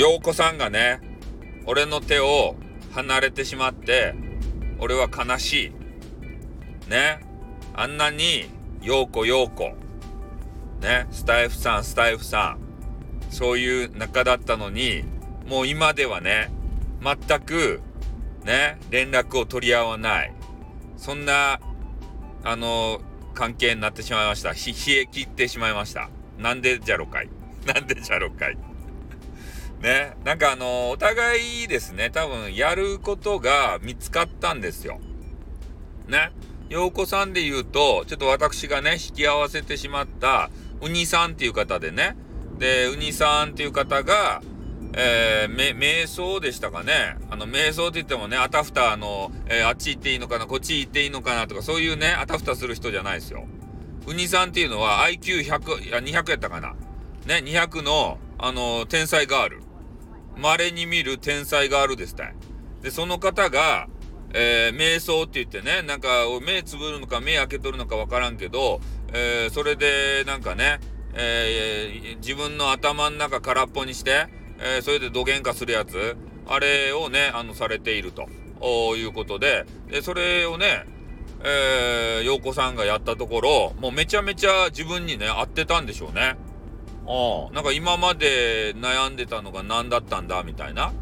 陽子さんがね、俺の手を離れてしまって、俺は悲しい。ね。あんなに、陽子陽子。ね。スタイフさん、スタイフさん。そういう仲だったのに、もう今ではね、全く、ね、連絡を取り合わない。そんな、あの、関係になってしまいました。冷え切ってしまいました。なんでじゃろかい。なんでじゃろかい。ね。なんかあの、お互いですね、多分やることが見つかったんですよ。ね。陽子さんで言うと、ちょっと私がね、引き合わせてしまった、ウニさんっていう方でね。で、ウニさんっていう方が、えー、め、瞑想でしたかね。あの、瞑想って言ってもね、あたふた、あの、えー、あっち行っていいのかな、こっち行っていいのかなとか、そういうね、あたふたする人じゃないですよ。ウニさんっていうのは IQ100、いや、200やったかな。ね、200の、あの、天才ガール。稀に見る天才ガールですたい。で、その方が、えー、瞑想って言ってね、なんか、目つぶるのか目開けとるのかわからんけど、えー、それで、なんかね、えー、自分の頭の中空っぽにして、え、それで土幻化するやつ、あれをね、あの、されているということで、で、それをね、えー、陽子さんがやったところ、もうめちゃめちゃ自分にね、合ってたんでしょうね。あなんか今まで悩んでたのが何だったんだみたいな。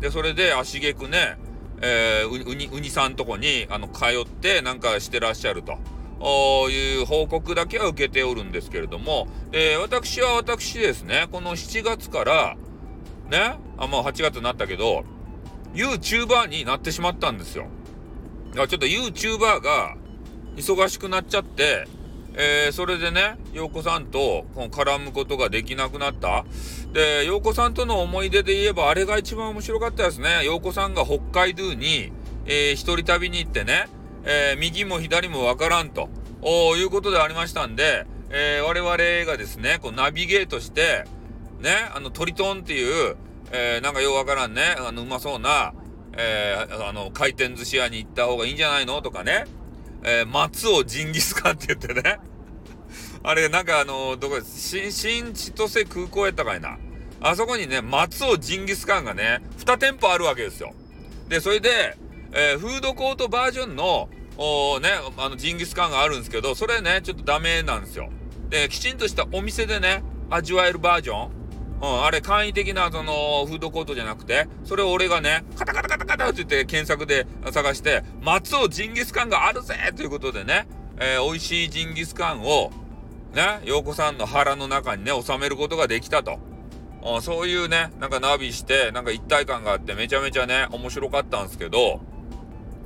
で、それで足げくね、えー、うに、うにさんとこに、あの、通ってなんかしてらっしゃると。いう報告だけは受けておるんですけれども、え、私は私ですね、この7月から、ね、あ、もう8月になったけど、YouTuber になってしまったんですよ。だからちょっと YouTuber が忙しくなっちゃって、えー、それでね、陽子さんとこの絡むことができなくなった。で、陽子さんとの思い出で言えば、あれが一番面白かったですね。陽子さんが北海道に、えー、一人旅に行ってね、えー、右も左もわからんと、いうことでありましたんで、えー、我々がですね、こうナビゲートして、ね、あの、トリトンっていう、えー、なんかようわからんね、あの、うまそうな、えー、あの、回転寿司屋に行った方がいいんじゃないの？とかね、えー、松尾ジンギスカンって言ってね。あれ、なんかあの、どこ新、新千歳空港やったかいな。あそこにね、松尾ジンギスカンがね、2店舗あるわけですよ。で、それで、えー、フードコートバージョンの、おね、あの、ジンギスカンがあるんですけど、それね、ちょっとダメなんですよ。で、きちんとしたお店でね、味わえるバージョン。うん、あれ簡易的なそのフードコートじゃなくて、それを俺がね、カタカタカタカタって言って検索で探して、松尾ジンギスカンがあるぜということでね、えー、美味しいジンギスカンを、ね、陽子さんの腹の中にね、収めることができたと。うん、そういうね、なんかナビして、なんか一体感があってめちゃめちゃね、面白かったんですけど、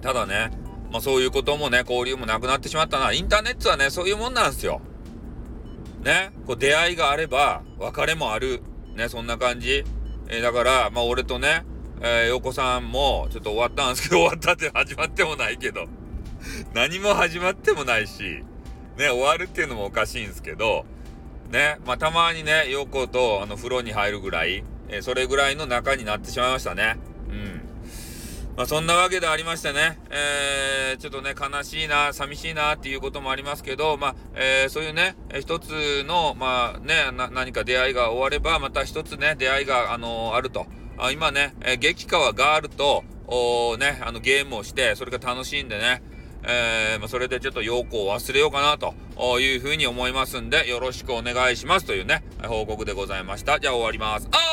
ただね、まあそういうこともね、交流もなくなってしまったな。インターネットはね、そういうもんなんですよ。ね、こう出会いがあれば、別れもある。ね、そんな感じ。えー、だから、まあ俺とね、えー、陽子さんもちょっと終わったんですけど、終わったって始まってもないけど、何も始まってもないし、ね、終わるっていうのもおかしいんですけど、ね、まあたまにね、陽子とあの風呂に入るぐらい、えー、それぐらいの仲になってしまいましたね。うん。まあそんなわけでありましてね、えー、ちょっとね、悲しいな、寂しいなっていうこともありますけど、まあ、えー、そういうね、一つの、まあね、何か出会いが終われば、また一つね、出会いが、あのー、あると。あ今ね、えー、激川ガールと、おね、あのゲームをして、それが楽しいんでね、えー、まあ、それでちょっと陽子を忘れようかなというふうに思いますんで、よろしくお願いしますというね、報告でございました。じゃあ終わります。あ